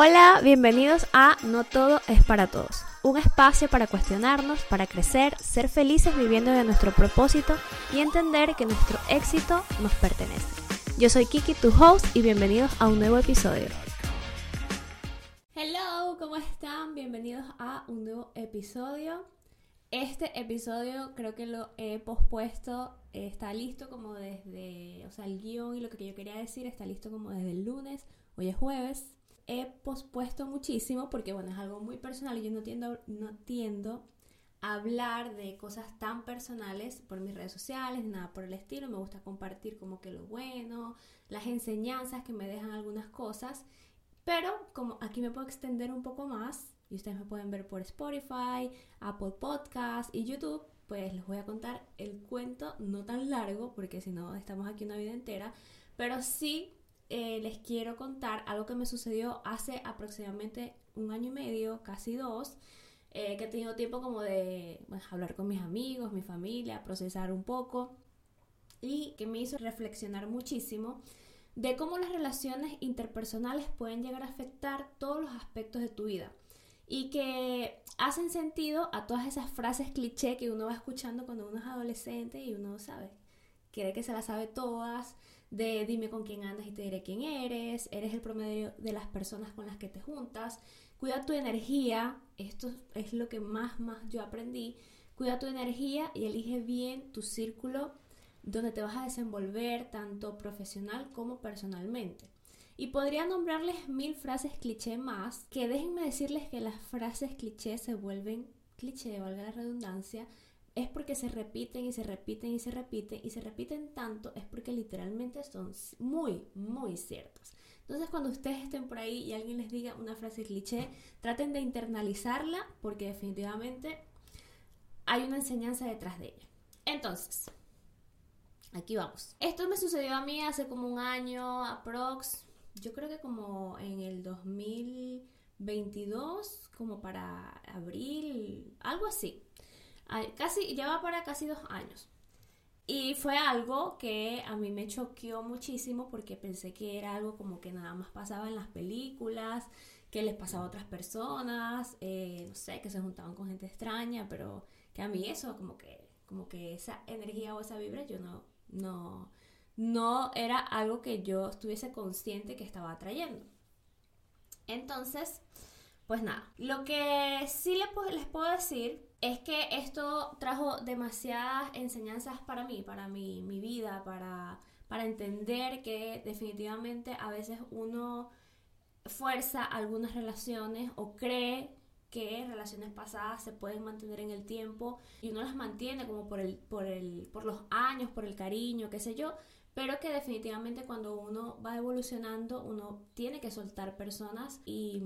Hola, bienvenidos a No Todo es para Todos, un espacio para cuestionarnos, para crecer, ser felices viviendo de nuestro propósito y entender que nuestro éxito nos pertenece. Yo soy Kiki, tu host, y bienvenidos a un nuevo episodio. Hello, ¿cómo están? Bienvenidos a un nuevo episodio. Este episodio creo que lo he pospuesto, está listo como desde, o sea, el guion y lo que yo quería decir está listo como desde el lunes, hoy es jueves, he pospuesto muchísimo porque, bueno, es algo muy personal y yo no tiendo, no tiendo a hablar de cosas tan personales por mis redes sociales, nada por el estilo. Me gusta compartir como que lo bueno, las enseñanzas que me dejan algunas cosas. Pero como aquí me puedo extender un poco más y ustedes me pueden ver por Spotify, Apple Podcast y YouTube, pues les voy a contar el cuento no tan largo porque si no estamos aquí una vida entera, pero sí eh, les quiero contar algo que me sucedió hace aproximadamente un año y medio, casi dos, eh, que he tenido tiempo como de hablar con mis amigos, mi familia, procesar un poco y que me hizo reflexionar muchísimo de cómo las relaciones interpersonales pueden llegar a afectar todos los aspectos de tu vida. Y que hacen sentido a todas esas frases cliché que uno va escuchando cuando uno es adolescente y uno sabe, quiere que se las sabe todas, de dime con quién andas y te diré quién eres, eres el promedio de las personas con las que te juntas, cuida tu energía, esto es lo que más, más yo aprendí, cuida tu energía y elige bien tu círculo donde te vas a desenvolver tanto profesional como personalmente. Y podría nombrarles mil frases cliché más, que déjenme decirles que las frases cliché se vuelven cliché, valga la redundancia, es porque se repiten y se repiten y se repiten y se repiten tanto, es porque literalmente son muy, muy ciertos. Entonces cuando ustedes estén por ahí y alguien les diga una frase cliché, traten de internalizarla porque definitivamente hay una enseñanza detrás de ella. Entonces, aquí vamos. Esto me sucedió a mí hace como un año, aprox, yo creo que como en el 2022, como para abril, algo así casi, ya para casi dos años. Y fue algo que a mí me choqueó muchísimo porque pensé que era algo como que nada más pasaba en las películas, que les pasaba a otras personas, eh, no sé, que se juntaban con gente extraña, pero que a mí eso, como que, como que esa energía o esa vibra, yo no, no, no era algo que yo estuviese consciente que estaba atrayendo. Entonces, pues nada, lo que sí les, puedo decir es que esto trajo demasiadas enseñanzas para mí, para mi, mi vida, para, para entender que definitivamente a veces uno fuerza algunas relaciones o cree que relaciones pasadas se pueden mantener en el tiempo y uno las mantiene como por el, por el, por los años, por el cariño, qué sé yo, pero que definitivamente cuando uno va evolucionando uno tiene que soltar personas y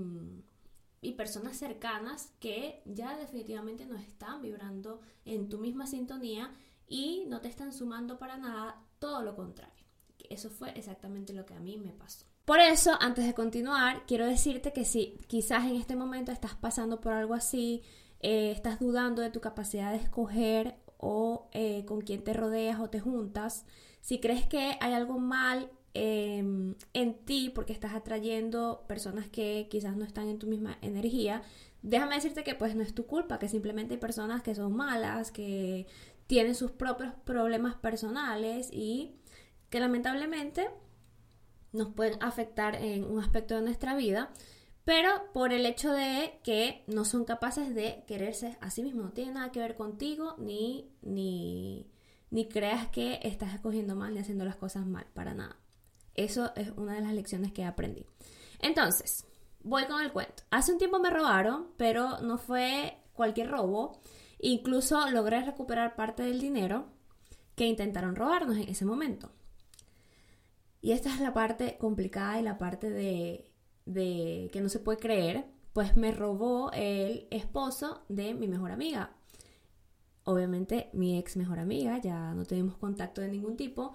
y personas cercanas que ya definitivamente no están vibrando en tu misma sintonía y no te están sumando para nada, todo lo contrario. Eso fue exactamente lo que a mí me pasó. Por eso, antes de continuar, quiero decirte que si quizás en este momento estás pasando por algo así, eh, estás dudando de tu capacidad de escoger o eh, con quién te rodeas o te juntas, si crees que hay algo mal Em, en ti porque estás atrayendo personas que quizás no están en tu misma energía, déjame decirte que pues no es tu culpa, que simplemente hay personas que son malas, que tienen sus propios problemas personales y que lamentablemente nos pueden afectar en un aspecto de nuestra vida, pero por el hecho de que no son capaces de quererse a sí mismos, no tiene nada que ver contigo ni, ni, ni creas que estás escogiendo mal ni haciendo las cosas mal, para nada. Eso es una de las lecciones que aprendí. Entonces, voy con el cuento. Hace un tiempo me robaron, pero no fue cualquier robo. Incluso logré recuperar parte del dinero que intentaron robarnos en ese momento. Y esta es la parte complicada y la parte de, de que no se puede creer. Pues me robó el esposo de mi mejor amiga. Obviamente mi ex mejor amiga, ya no tenemos contacto de ningún tipo.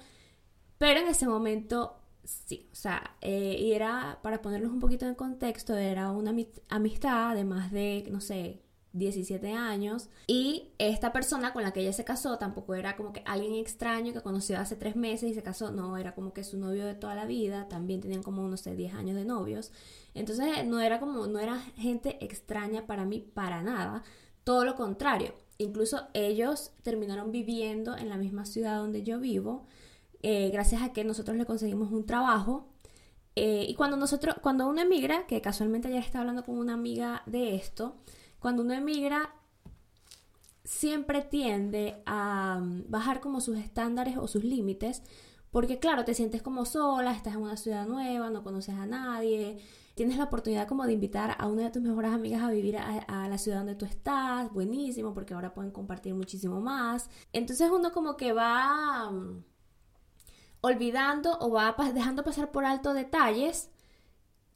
Pero en ese momento sí, o sea, eh, y era, para ponerlos un poquito en contexto, era una amistad de más de, no sé, 17 años y esta persona con la que ella se casó tampoco era como que alguien extraño que conoció hace tres meses y se casó, no, era como que su novio de toda la vida, también tenían como unos 10 años de novios, entonces no era como, no era gente extraña para mí para nada, todo lo contrario, incluso ellos terminaron viviendo en la misma ciudad donde yo vivo, eh, gracias a que nosotros le conseguimos un trabajo eh, y cuando nosotros, cuando uno emigra, que casualmente ayer estaba hablando con una amiga de esto, cuando uno emigra siempre tiende a mm, bajar como sus estándares o sus límites, porque claro, te sientes como sola, estás en una ciudad nueva, no conoces a nadie, tienes la oportunidad como de invitar a una de tus mejores amigas a vivir a, a, la ciudad donde tú estás, buenísimo, porque ahora pueden compartir muchísimo más. Entonces uno como que va mm, olvidando o va dejando pasar por alto detalles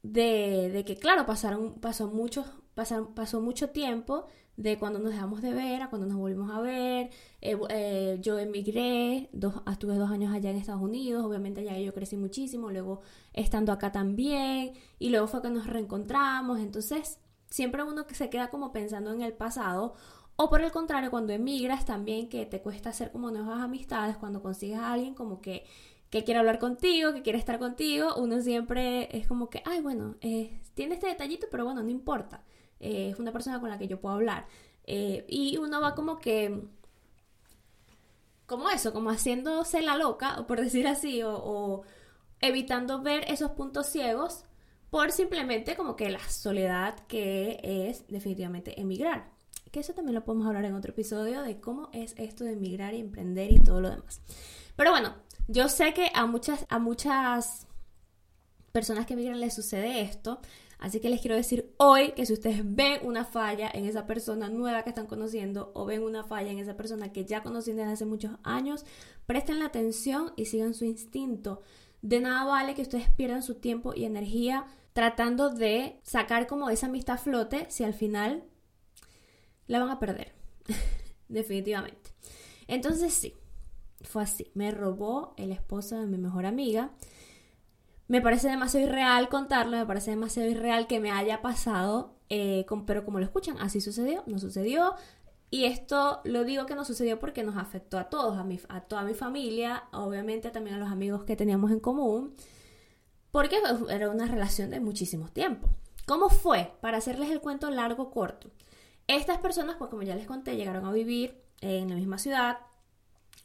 de, que, claro, pasaron, pasó, mucho, pasaron, pasó mucho tiempo de cuando nos dejamos de ver a cuando nos volvimos a ver. Eh, eh, yo emigré, dos, estuve dos años allá en Estados Unidos, obviamente allá yo crecí muchísimo, luego estando acá también, y luego fue que nos reencontramos. Entonces, siempre uno que se queda como pensando en el pasado. O por el contrario, cuando emigras también que te cuesta hacer como nuevas amistades, cuando consigues a alguien como que que quiere hablar contigo, que quiere estar contigo, uno siempre es como que, ay, bueno, eh, tiene este detallito, pero bueno, no importa. Eh, es una persona con la que yo puedo hablar. Eh, y uno va como que, como eso, como haciéndose la loca, por decir así, o, o evitando ver esos puntos ciegos por simplemente como que la soledad que es definitivamente emigrar. Que eso también lo podemos hablar en otro episodio de cómo es esto de emigrar y emprender y todo lo demás. Pero bueno, yo sé que a muchas, a muchas personas que migran les sucede esto. Así que les quiero decir hoy que si ustedes ven una falla en esa persona nueva que están conociendo o ven una falla en esa persona que ya conocen desde hace muchos años, presten la atención y sigan su instinto. De nada vale que ustedes pierdan su tiempo y energía tratando de sacar como esa amistad a flote si al final la van a perder. Definitivamente. Entonces sí, fue así. Me robó el esposo de mi mejor amiga. Me parece demasiado irreal contarlo, me parece demasiado irreal que me haya pasado, eh, pero como lo escuchan, así sucedió, no sucedió. Y esto lo digo que no sucedió porque nos afectó a todos, a, mi, a toda mi familia, obviamente también a los amigos que teníamos en común, porque era una relación de muchísimo tiempo. ¿Cómo fue? Para hacerles el cuento largo corto. Estas personas, pues como ya les conté, llegaron a vivir en la misma ciudad,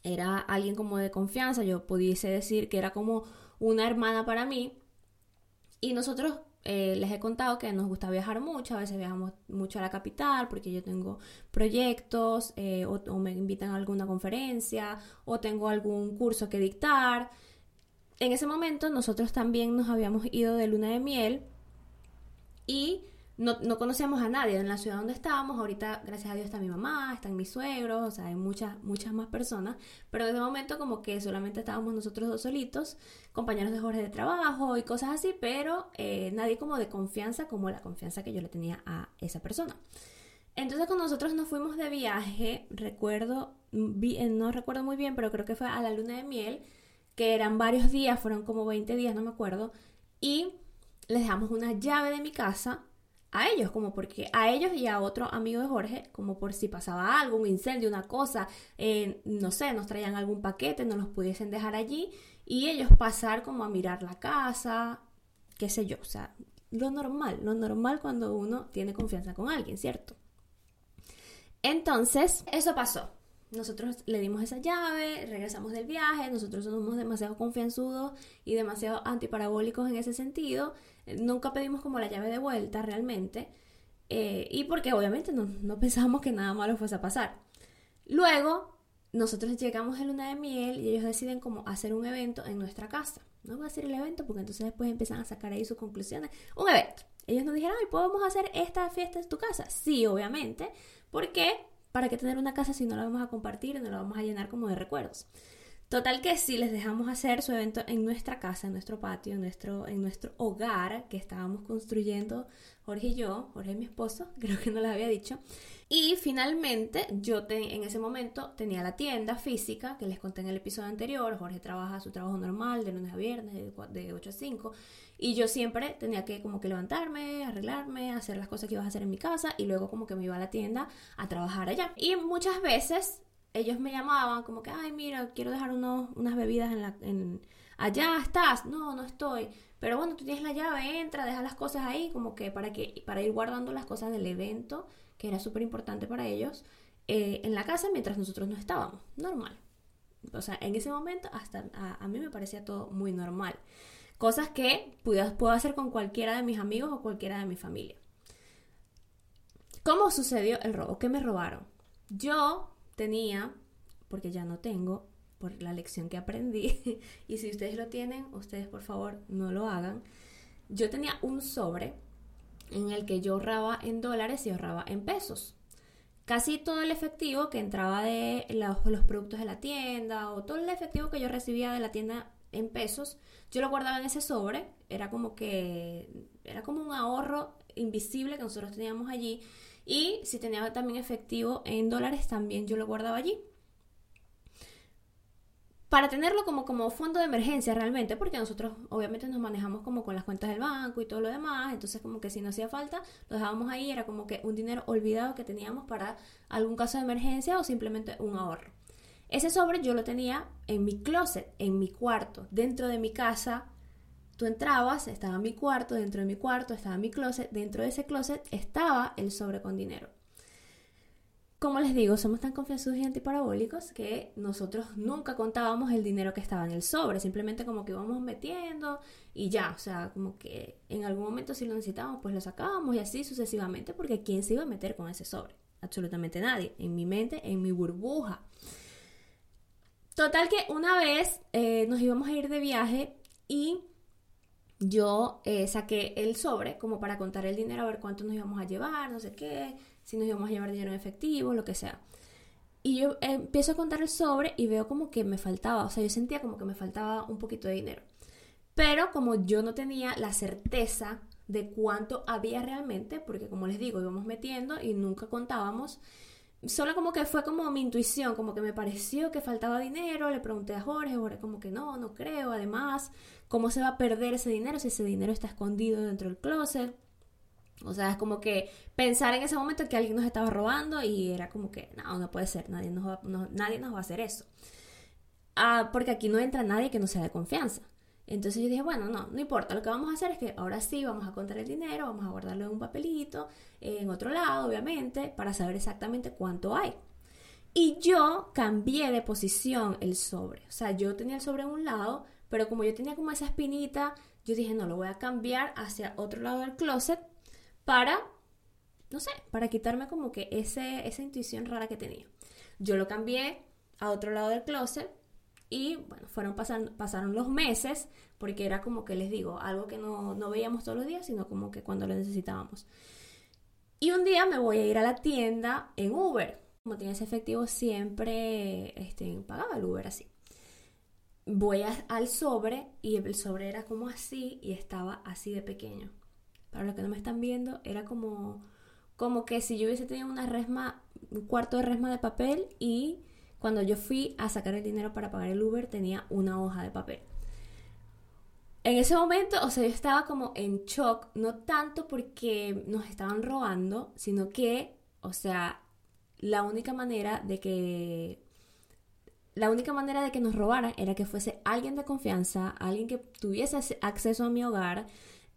era alguien como de confianza, yo pudiese decir que era como una hermana para mí. Y nosotros eh, les he contado que nos gusta viajar mucho, a veces viajamos mucho a la capital porque yo tengo proyectos eh, o, o, me invitan a alguna conferencia o tengo algún curso que dictar. En ese momento nosotros también nos habíamos ido de luna de miel y no, no, conocíamos a nadie en la ciudad donde estábamos. Ahorita, gracias a Dios, está mi mamá, están mis suegros, o sea, hay muchas, muchas más personas. Pero en ese momento, como que solamente estábamos nosotros dos solitos, compañeros de Jorge de trabajo y cosas así, pero eh, nadie como de confianza, como la confianza que yo le tenía a esa persona. Entonces, cuando nosotros nos fuimos de viaje, recuerdo, eh, no recuerdo muy bien, pero creo que fue a la luna de miel, que eran varios días, fueron como 20 días, no me acuerdo, y les dejamos una llave de mi casa a ellos, como porque a ellos y a otro amigo de Jorge, como por si pasaba algo, un incendio, una cosa, eh, no sé, nos traían algún paquete, no los pudiesen dejar allí y ellos pasar como a mirar la casa, qué sé yo, o sea, lo normal, lo normal cuando uno tiene confianza con alguien, ¿cierto? Entonces, eso pasó. Nosotros le dimos esa llave, regresamos del viaje, nosotros somos demasiado confianzudos y demasiado antiparabólicos en ese sentido. Nunca pedimos como la llave de vuelta realmente. Eh, y porque obviamente no, no pensábamos que nada malo fuese a pasar. Luego, nosotros llegamos a luna de miel y ellos deciden como hacer un evento en nuestra casa. No voy a hacer el evento porque entonces después empiezan a sacar ahí sus conclusiones. Un evento. Ellos nos dijeron, ¿podemos hacer esta fiesta en tu casa? Sí, obviamente. ¿Por qué? ¿Para qué tener una casa si no la vamos a compartir no la vamos a llenar como de recuerdos? Total que sí, les dejamos hacer su evento en nuestra casa, en nuestro patio, en nuestro, en nuestro hogar que estábamos construyendo Jorge y yo, Jorge mi esposo, creo que no les había dicho. Y finalmente yo en ese momento tenía la tienda física que les conté en el episodio anterior. Jorge trabaja su trabajo normal de lunes a viernes, de, de 8 a 5. Y yo siempre tenía que como que levantarme, arreglarme, hacer las cosas que iba a hacer en mi casa y luego como que me iba a la tienda a trabajar allá. Y muchas veces ellos me llamaban como que, ay, mira, quiero dejar unos, unas bebidas en la... En, allá estás, no, no estoy. Pero bueno, tú tienes la llave, entra, deja las cosas ahí, como que para, que, para ir guardando las cosas del evento, que era súper importante para ellos, eh, en la casa mientras nosotros no estábamos. Normal. O sea, en ese momento hasta a, mí me parecía todo muy normal. Cosas que puedo, puedo hacer con cualquiera de mis amigos o cualquiera de mi familia. ¿Cómo sucedió el robo? ¿Qué me robaron? Yo tenía, porque ya no tengo, por la lección que aprendí, y si ustedes lo tienen, ustedes por favor no lo hagan. Yo tenía un sobre en el que yo ahorraba en dólares y ahorraba en pesos. Casi todo el efectivo que entraba de los, productos de la tienda o todo el efectivo que yo recibía de la tienda en pesos, yo lo guardaba en ese sobre. Era como que era como un ahorro invisible que nosotros teníamos allí y si tenía también efectivo en dólares, también yo lo guardaba allí. Para tenerlo como, como fondo de emergencia realmente, porque nosotros obviamente nos manejamos como con las cuentas del banco y todo lo demás, entonces como que si no hacía falta, lo dejábamos ahí, era como que un dinero olvidado que teníamos para algún caso de emergencia o simplemente un ahorro. Ese sobre yo lo tenía en mi closet, en mi cuarto, dentro de mi casa, Tú entrabas, estaba mi cuarto, dentro de mi cuarto estaba mi closet, dentro de ese closet estaba el sobre con dinero. Como les digo, somos tan confianzudos y antiparabólicos que nosotros nunca contábamos el dinero que estaba en el sobre, simplemente como que íbamos metiendo y ya, o sea, como que en algún momento si lo necesitábamos, pues lo sacábamos y así sucesivamente, porque ¿quién se iba a meter con ese sobre? Absolutamente nadie, en mi mente, en mi burbuja. Total que una vez eh, nos íbamos a ir de viaje y yo eh, saqué el sobre como para contar el dinero, a ver cuánto nos íbamos a llevar, no sé qué, si nos íbamos a llevar dinero en efectivo, lo que sea. Y yo empiezo a contar el sobre y veo como que me faltaba, o sea, yo sentía como que me faltaba un poquito de dinero. Pero como yo no tenía la certeza de cuánto había realmente, porque como les digo, íbamos metiendo y nunca contábamos, solo como que fue como mi intuición, como que me pareció que faltaba dinero, le pregunté a Jorge, Jorge como que no, no creo, además, ¿cómo se va a perder ese dinero si ese dinero está escondido dentro del closet? O sea, es como que pensar en ese momento que alguien nos estaba robando y era como que, no, no puede ser, nadie nos va, nadie nos va a hacer eso. Ah, porque aquí no entra nadie que no sea de confianza. Entonces yo dije, bueno, no, no importa, lo que vamos a hacer es que ahora sí vamos a contar el dinero, vamos a guardarlo en un papelito, en otro lado, obviamente, para saber exactamente cuánto hay. Y yo cambié de posición el sobre. O sea, yo tenía el sobre en un lado, pero como yo tenía como esa espinita, yo dije, no, lo voy a cambiar hacia otro lado del closet para, no sé, para quitarme como que ese, esa intuición rara que tenía. Yo lo cambié a otro lado del closet y bueno, fueron pasando, pasaron los meses, porque era como que les digo, algo que no, no veíamos todos los días, sino como que cuando lo necesitábamos. Y un día me voy a ir a la tienda en Uber. Como tenía ese efectivo, siempre este, pagaba el Uber así. Voy al sobre y el sobre era como así y estaba así de pequeño. Para los que no me están viendo, era como, como que si yo hubiese tenido una resma, un cuarto de resma de papel y cuando yo fui a sacar el dinero para pagar el Uber tenía una hoja de papel. En ese momento, o sea, yo estaba como en shock, no tanto porque nos estaban robando, sino que, o sea, la única manera de que la única manera de que nos robaran era que fuese alguien de confianza, alguien que tuviese acceso a mi hogar,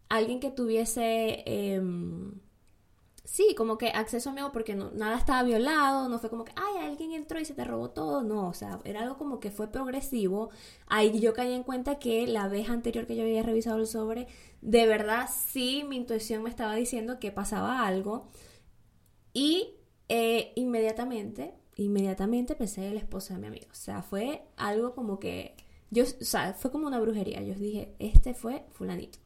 alguien que tuviese em, sí, como que acceso amigo porque no, nada estaba violado, no fue como que, ay, alguien entró y se te robó todo, no, o sea, era algo como que fue progresivo. Ahí yo caí en cuenta que la vez anterior que yo había revisado el sobre, de verdad sí, mi intuición me estaba diciendo que pasaba algo. Y eh, inmediatamente, inmediatamente pensé en la esposa de mi amigo. O sea, fue algo como que, yo, o sea, fue como una brujería. Yo dije, este fue fulanito.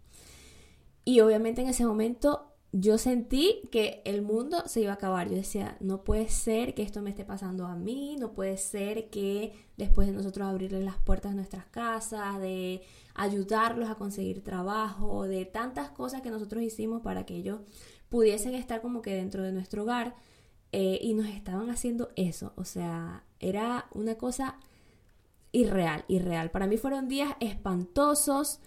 Y obviamente en ese momento yo sentí que el mundo se iba a acabar. Yo decía, no puede ser que esto me esté pasando a mí, no puede ser que después de nosotros abrirles las puertas de nuestras casas, de ayudarlos a conseguir trabajo, de tantas cosas que nosotros hicimos para que ellos pudiesen estar como que dentro de nuestro hogar eh, y nos estaban haciendo eso. O sea, era una cosa irreal, irreal. Para mí fueron días espantosos,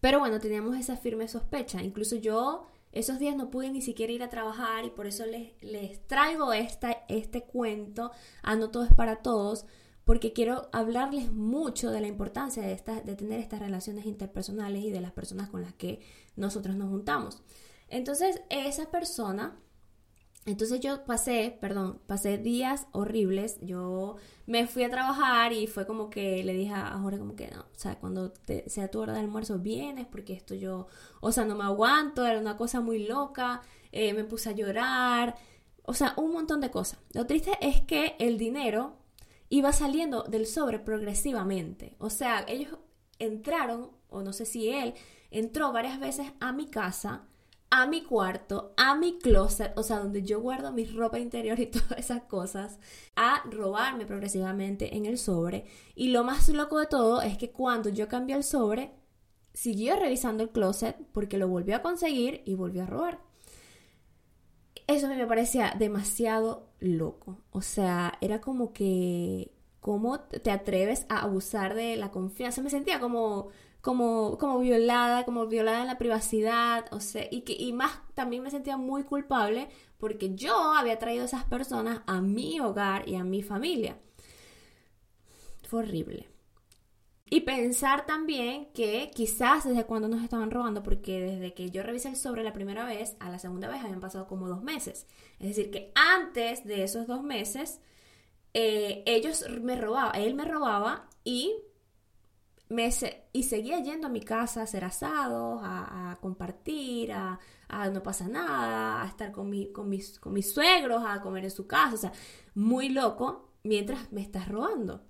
pero bueno, teníamos esa firme sospecha. Incluso yo esos días no pude ni siquiera ir a trabajar y por eso les, les traigo esta, este cuento a No Todo es para Todos, porque quiero hablarles mucho de la importancia de, de tener estas relaciones interpersonales y de las personas con las que nosotros nos juntamos. Entonces, esa persona entonces yo pasé, perdón, pasé días horribles. Yo me fui a trabajar y fue como que le dije a Jorge como que no, o sea, cuando sea tu hora de almuerzo vienes porque esto yo, o sea, no me aguanto, era una cosa muy loca, eh, me puse a llorar, o sea, un montón de cosas. Lo triste es que el dinero iba saliendo del sobre progresivamente. O sea, ellos entraron, o no sé si él, entró varias veces a mi casa a mi cuarto, a mi closet, o sea, donde yo guardo mi ropa interior y todas esas cosas, a robarme progresivamente en el sobre. Y lo más loco de todo es que cuando yo cambié el sobre, siguió revisando el closet porque lo volvió a conseguir y volvió a robar. Eso a mí me parecía demasiado loco. O sea, era como que, ¿cómo te atreves a abusar de la confianza? Me sentía como como, como violada, como violada en la privacidad, o sea, y, que, y más también me sentía muy culpable porque yo había traído a esas personas a mi hogar y a mi familia. Fue horrible. Y pensar también que quizás desde cuando nos estaban robando, porque desde que yo revisé el sobre la primera vez, a la segunda vez habían pasado como dos meses. Es decir, que antes de esos dos meses, eh, ellos me robaban, él me robaba y y seguía yendo a mi casa a hacer asados, a, compartir, a, no pasa nada, a estar con, mi, con, mis, con mis suegros, a comer en su casa, o sea, muy loco mientras me estás robando.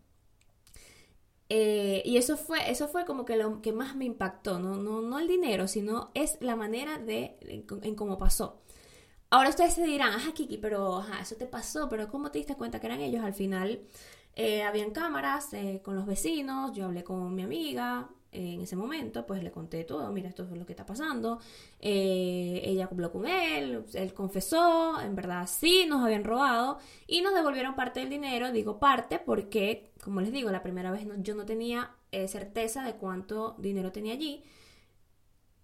Eh, y eso fue, eso fue como que lo que más me impactó, no, no, no el dinero, sino es la manera de en, cómo pasó. Ahora ustedes se dirán, ajá, Kiki, pero ajá, eso te pasó, pero ¿cómo te diste cuenta que eran ellos? Al final, eh, habían cámaras eh, con los vecinos, yo hablé con mi amiga eh, en ese momento, pues le conté todo, mira, esto es lo que está pasando. ella habló con él, él confesó, en verdad sí, nos habían robado y nos devolvieron parte del dinero, digo parte porque, como les digo, la primera vez yo no tenía certeza de cuánto dinero tenía allí,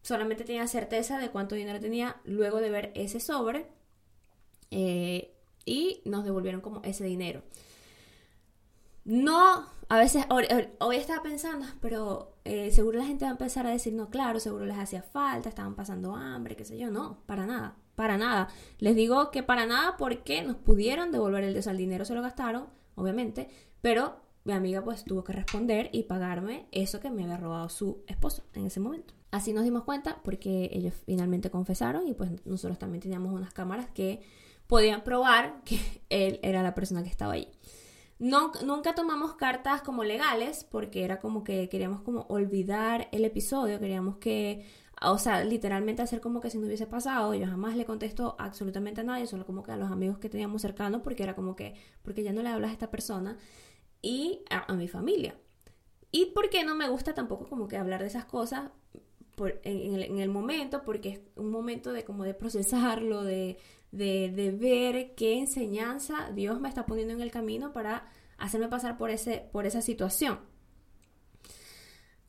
solamente tenía certeza de cuánto dinero tenía luego de ver ese sobre y nos devolvieron como ese dinero. No, a veces, hoy, estaba pensando, pero eh, seguro la gente va a empezar a decir, no, claro, seguro les hacía falta, estaban pasando hambre, qué sé yo. No, para nada, para nada. Les digo que para nada porque nos pudieron devolver el desal dinero, se lo gastaron, obviamente, pero mi amiga pues tuvo que responder y pagarme eso que me había robado su esposo en ese momento. Así nos dimos cuenta porque ellos finalmente confesaron y pues nosotros también teníamos unas cámaras que podían probar que él era la persona que estaba ahí. Nunca tomamos cartas como legales porque era como que queríamos como olvidar el episodio, queríamos que, o sea, literalmente hacer como que si no hubiese pasado. Yo jamás le contesto absolutamente a nadie, solo como que a los amigos que teníamos cercanos porque era como que, porque ya no le hablas a esta persona y a, mi familia. Y porque no me gusta tampoco como que hablar de esas cosas en, el, momento, porque es un momento de como de procesarlo, de, de, ver qué enseñanza Dios me está poniendo en el camino para hacerme pasar por, ese, por esa situación.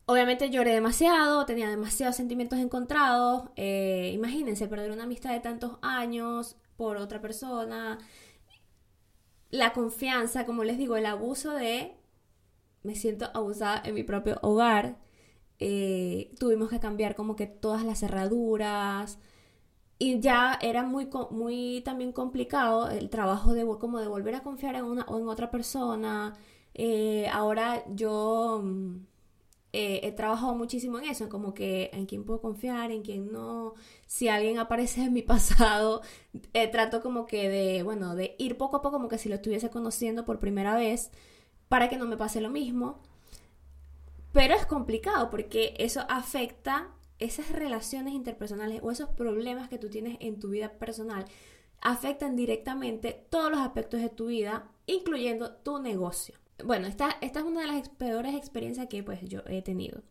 Obviamente lloré demasiado, tenía demasiados sentimientos encontrados. Eh, imagínense perder una amistad de tantos años por otra persona. La confianza, como les digo, el abuso de me siento abusada en mi propio hogar. Eh, tuvimos que cambiar como que todas las cerraduras, y ya era muy, muy también complicado el trabajo de como de volver a confiar en una o en otra persona. Eh, ahora yo mm, eh, he trabajado muchísimo en eso, como que en quién puedo confiar, en quién no. Si alguien aparece en mi pasado, eh, trato como que de, bueno, de ir poco a poco como que si lo estuviese conociendo por primera vez para que no me pase lo mismo. Pero es complicado porque eso afecta esas relaciones interpersonales o esos problemas que tú tienes en tu vida personal afectan directamente todos los aspectos de tu vida, incluyendo tu negocio. Bueno, esta, esta es una de las peores experiencias que pues yo he tenido.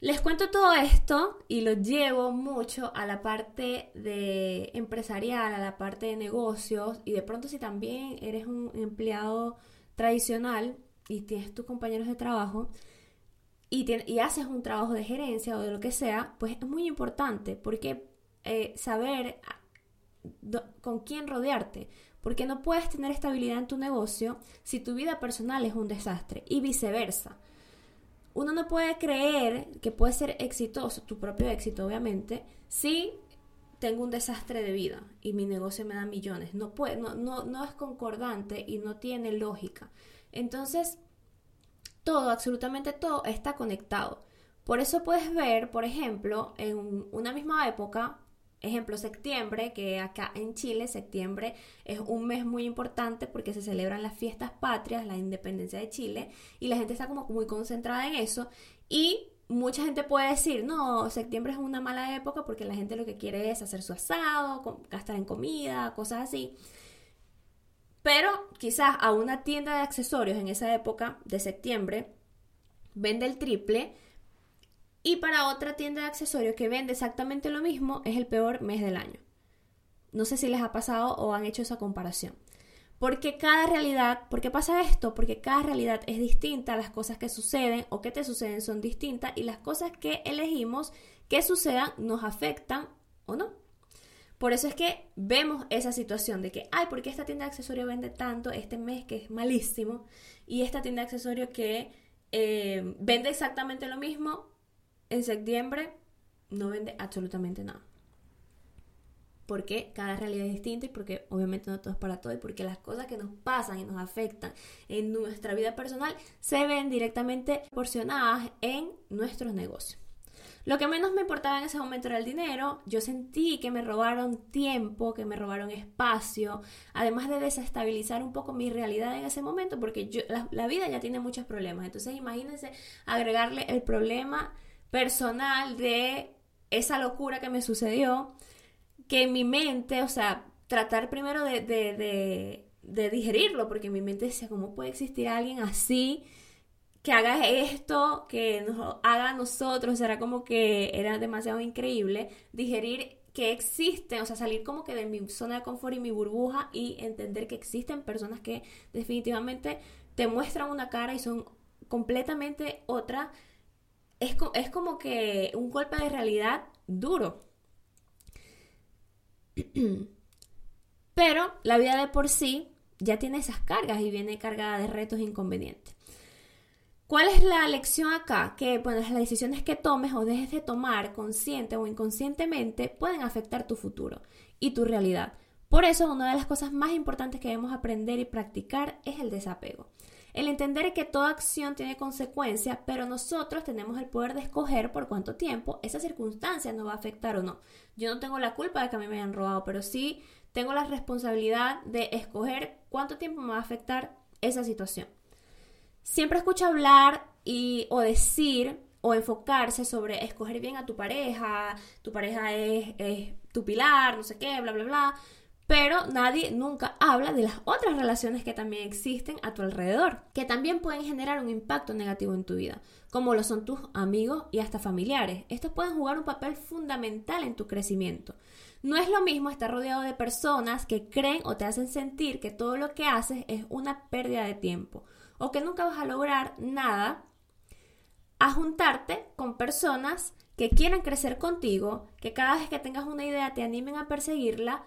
Les cuento todo esto y lo llevo mucho a la parte de empresarial, a la parte de negocios y de pronto si también eres un empleado tradicional y tienes tus compañeros de trabajo y, y haces un trabajo de gerencia o de lo que sea, pues es muy importante porque eh, saber con quién rodearte, porque no puedes tener estabilidad en tu negocio si tu vida personal es un desastre y viceversa. Uno no puede creer que puede ser exitoso, tu propio éxito obviamente, si tengo un desastre de vida y mi negocio me da millones. No, puede, no, no, no es concordante y no tiene lógica. Entonces, todo, absolutamente todo está conectado. Por eso puedes ver, por ejemplo, en una misma época, Ejemplo, septiembre, que acá en Chile septiembre es un mes muy importante porque se celebran las fiestas patrias, la independencia de Chile, y la gente está como muy concentrada en eso. Y mucha gente puede decir, no, septiembre es una mala época porque la gente lo que quiere es hacer su asado, gastar en comida, cosas así. Pero quizás a una tienda de accesorios en esa época de septiembre vende el triple y para otra tienda de accesorios que vende exactamente lo mismo, es el peor mes del año. No sé si les ha pasado o han hecho esa comparación. Porque cada realidad, ¿por qué pasa esto? Porque cada realidad es distinta, las cosas que suceden o que te suceden son distintas y las cosas que elegimos que sucedan nos afectan o no. Por eso es que vemos esa situación de que, ay, ¿por qué esta tienda de accesorios vende tanto este mes que es malísimo? Y esta tienda de accesorios que eh, vende exactamente lo mismo, en septiembre no vende absolutamente nada. Porque cada realidad es distinta y porque obviamente no todo es para todo y porque las cosas que nos pasan y nos afectan en nuestra vida personal se ven directamente proporcionadas en nuestros negocios. Lo que menos me importaba en ese momento era el dinero. Yo sentí que me robaron tiempo, que me robaron espacio, además de desestabilizar un poco mi realidad en ese momento, porque yo, la, vida ya tiene muchos problemas. Entonces imagínense agregarle el problema personal de esa locura que me sucedió, que en mi mente, o sea, tratar primero de, de, de, digerirlo, porque en mi mente decía, ¿cómo puede existir alguien así? Que haga esto, que nos haga a nosotros, era como que era demasiado increíble digerir que existen, o sea, salir como que de mi zona de confort y mi burbuja y entender que existen personas que definitivamente te muestran una cara y son completamente otra es, como que un golpe de realidad duro. Pero la vida de por sí ya tiene esas cargas y viene cargada de retos e inconvenientes. ¿Cuál es la lección acá? Que bueno, las decisiones que tomes o dejes de tomar consciente o inconscientemente pueden afectar tu futuro y tu realidad. Por eso, una de las cosas más importantes que debemos aprender y practicar es el desapego. El entender que toda acción tiene consecuencias, pero nosotros tenemos el poder de escoger por cuánto tiempo esa circunstancia nos va a afectar o no. Yo no tengo la culpa de que a mí me hayan robado, pero sí tengo la responsabilidad de escoger cuánto tiempo me va a afectar esa situación. Siempre escucho hablar y, o decir o enfocarse sobre escoger bien a tu pareja, tu pareja es, es tu pilar, no sé qué, bla, bla, bla pero nadie nunca habla de las otras relaciones que también existen a tu alrededor, que también pueden generar un impacto negativo en tu vida, como lo son tus amigos y hasta familiares. Estos pueden jugar un papel fundamental en tu crecimiento. No es lo mismo estar rodeado de personas que creen o te hacen sentir que todo lo que haces es una pérdida de tiempo o que nunca vas a lograr nada a juntarte con personas que quieran crecer contigo, que cada vez que tengas una idea te animen a perseguirla,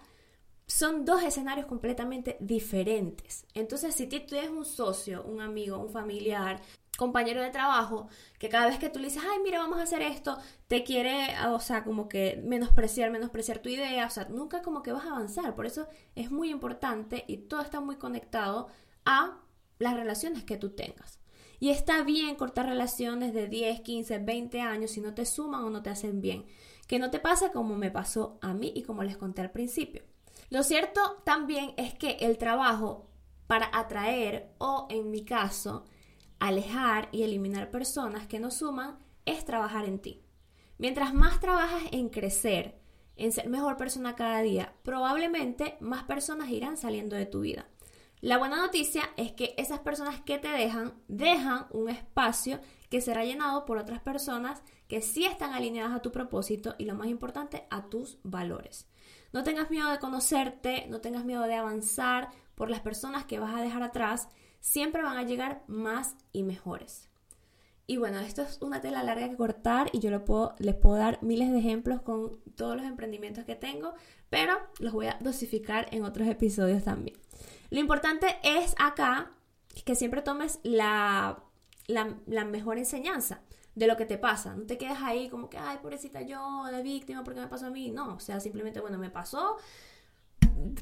son dos escenarios completamente diferentes. Entonces, si tú tienes un socio, un amigo, un familiar, compañero de trabajo, que cada vez que tú le dices, ay, mira, vamos a hacer esto, te quiere, o sea, como que menospreciar, menospreciar tu idea, o sea, nunca como que vas a avanzar. Por eso es muy importante y todo está muy conectado a las relaciones que tú tengas. Y está bien cortar relaciones de 10, 15, 20 años si no te suman o no te hacen bien. Que no te pase como me pasó a mí y como les conté al principio. Lo cierto también es que el trabajo para atraer o, en mi caso, alejar y eliminar personas que no suman es trabajar en ti. Mientras más trabajas en crecer, en ser mejor persona cada día, probablemente más personas irán saliendo de tu vida. La buena noticia es que esas personas que te dejan, dejan un espacio que será llenado por otras personas que sí están alineadas a tu propósito y lo más importante, a tus valores. No tengas miedo de conocerte, no tengas miedo de avanzar por las personas que vas a dejar atrás, siempre van a llegar más y mejores. Y bueno, esto es una tela larga que cortar y yo puedo, les puedo dar miles de ejemplos con todos los emprendimientos que tengo, pero los voy a dosificar en otros episodios también. Lo importante es acá que siempre tomes la, la, la mejor enseñanza de lo que te pasa. No te quedes ahí como que, ay, pobrecita yo, de víctima, porque me pasó a mí. No, o sea, simplemente, bueno, me pasó.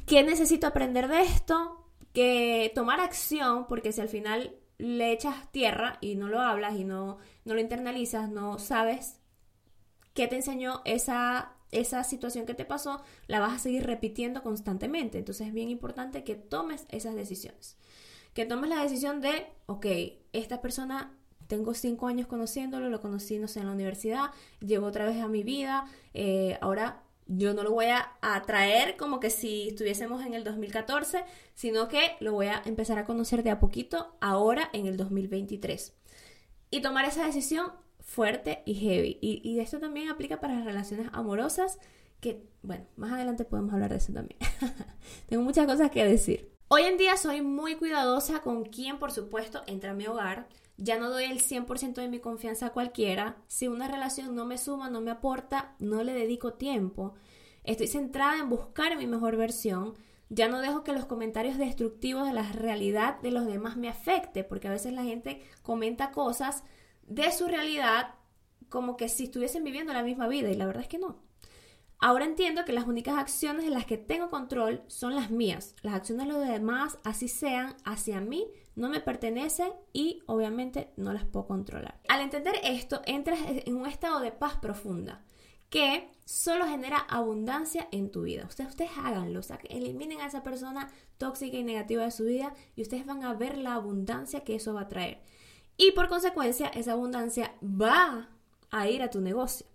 ¿Qué necesito aprender de esto? Que tomar acción, porque si al final le echas tierra y no lo hablas y no, no lo internalizas, no sabes qué te enseñó esa, esa situación que te pasó, la vas a seguir repitiendo constantemente. Entonces es bien importante que tomes esas decisiones. Que tomes la decisión de, ok, esta persona, tengo cinco años conociéndolo, lo conocí, no sé, en la universidad, llegó otra vez a mi vida, eh, ahora yo no lo voy a atraer como que si estuviésemos en el 2014, sino que lo voy a empezar a conocer de a poquito ahora en el 2023. Y tomar esa decisión fuerte y heavy. Y, y esto también aplica para las relaciones amorosas, que bueno, más adelante podemos hablar de eso también. Tengo muchas cosas que decir. Hoy en día soy muy cuidadosa con quien, por supuesto, entra a mi hogar. Ya no doy el 100% de mi confianza a cualquiera. Si una relación no me suma, no me aporta, no le dedico tiempo. Estoy centrada en buscar mi mejor versión. Ya no dejo que los comentarios destructivos de la realidad de los demás me afecte, porque a veces la gente comenta cosas de su realidad como que si estuviesen viviendo la misma vida y la verdad es que no. Ahora entiendo que las únicas acciones en las que tengo control son las mías. Las acciones de los demás, así sean hacia mí, no me pertenecen y obviamente no las puedo controlar. Al entender esto, entras en un estado de paz profunda que solo genera abundancia en tu vida. Ustedes, ustedes háganlo, o sea, eliminen a esa persona tóxica y negativa de su vida y ustedes van a ver la abundancia que eso va a traer. Y por consecuencia, esa abundancia va a ir a tu negocio.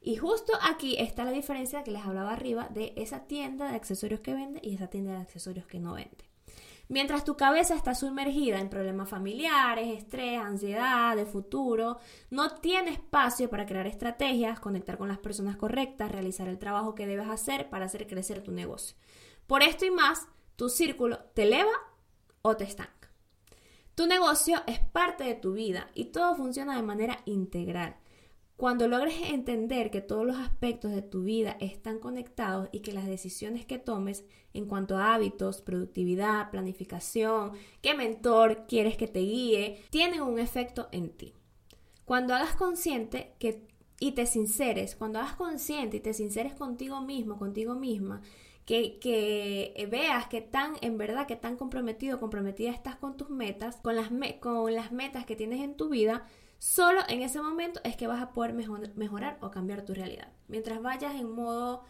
Y justo aquí está la diferencia que les hablaba arriba de esa tienda de accesorios que vende y esa tienda de accesorios que no vende. Mientras tu cabeza está sumergida en problemas familiares, estrés, ansiedad, de futuro, no tiene espacio para crear estrategias, conectar con las personas correctas, realizar el trabajo que debes hacer para hacer crecer tu negocio. Por esto y más, tu círculo te eleva o te estanca. Tu negocio es parte de tu vida y todo funciona de manera integral. Cuando logres entender que todos los aspectos de tu vida están conectados y que las decisiones que tomes en cuanto a hábitos, productividad, planificación, qué mentor quieres que te guíe, tienen un efecto en ti. Cuando hagas consciente que y te sinceres, cuando hagas consciente y te sinceres contigo mismo, contigo misma, que, que, veas que tan, en verdad, que tan comprometido, comprometida estás con tus metas, con las, con las metas que tienes en tu vida, Solo en ese momento es que vas a poder mejorar o cambiar tu realidad. Mientras vayas en modo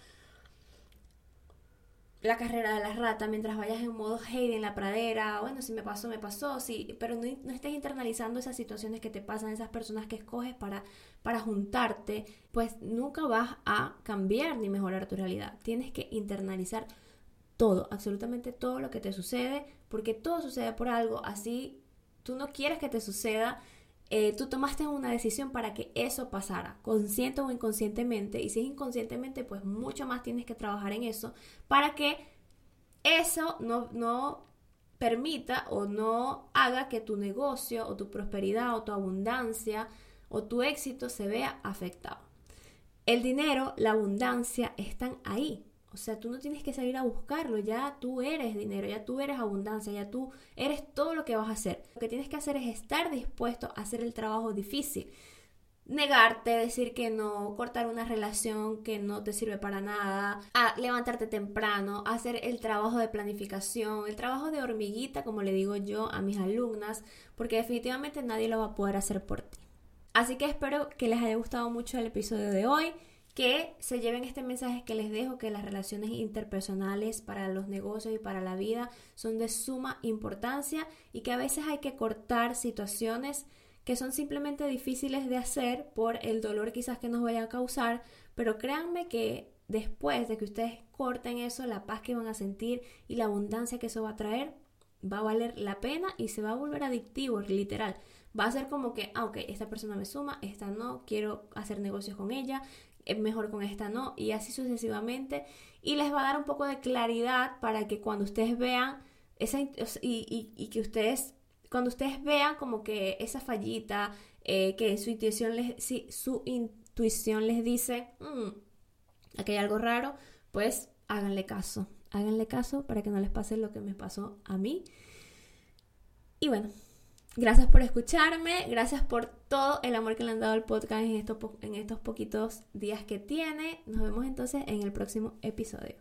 la carrera de la rata, mientras vayas en modo hate en la pradera, bueno, si me pasó, me pasó, sí, pero no, no, estés internalizando esas situaciones que te pasan, esas personas que escoges para, para juntarte, pues nunca vas a cambiar ni mejorar tu realidad. Tienes que internalizar todo, absolutamente todo lo que te sucede, porque todo sucede por algo, así tú no quieres que te suceda eh, tú tomaste una decisión para que eso pasara, consciente o inconscientemente, y si es inconscientemente, pues mucho más tienes que trabajar en eso para que eso no, no permita o no haga que tu negocio o tu prosperidad o tu abundancia o tu éxito se vea afectado. El dinero, la abundancia están ahí. O sea, tú no tienes que salir a buscarlo, ya tú eres dinero, ya tú eres abundancia, ya tú eres todo lo que vas a hacer. Lo que tienes que hacer es estar dispuesto a hacer el trabajo difícil. Negarte, decir que no, cortar una relación que no te sirve para nada, a levantarte temprano, hacer el trabajo de planificación, el trabajo de hormiguita, como le digo yo a mis alumnas, porque definitivamente nadie lo va a poder hacer por ti. Así que espero que les haya gustado mucho el episodio de hoy que se lleven este mensaje que les dejo, que las relaciones interpersonales para los negocios y para la vida son de suma importancia y que a veces hay que cortar situaciones que son simplemente difíciles de hacer por el dolor quizás que nos vaya a causar, pero créanme que después de que ustedes corten eso, la paz que van a sentir y la abundancia que eso va a traer, va a valer la pena y se va a volver adictivo, literal. Va a ser como que, ah, ok, esta persona me suma, esta no, quiero hacer negocios con ella, mejor con esta no, y así sucesivamente. Y les va a dar un poco de claridad para que cuando ustedes vean esa, y, que ustedes, cuando ustedes vean como que esa fallita, eh, que su intuición les, si su intuición les dice, mm, aquí hay algo raro, pues háganle caso, háganle caso para que no les pase lo que me pasó a mí. Y bueno, gracias por escucharme, gracias por todo el amor que le han dado al podcast en estos, en estos poquitos días que tiene. Nos vemos entonces en el próximo episodio.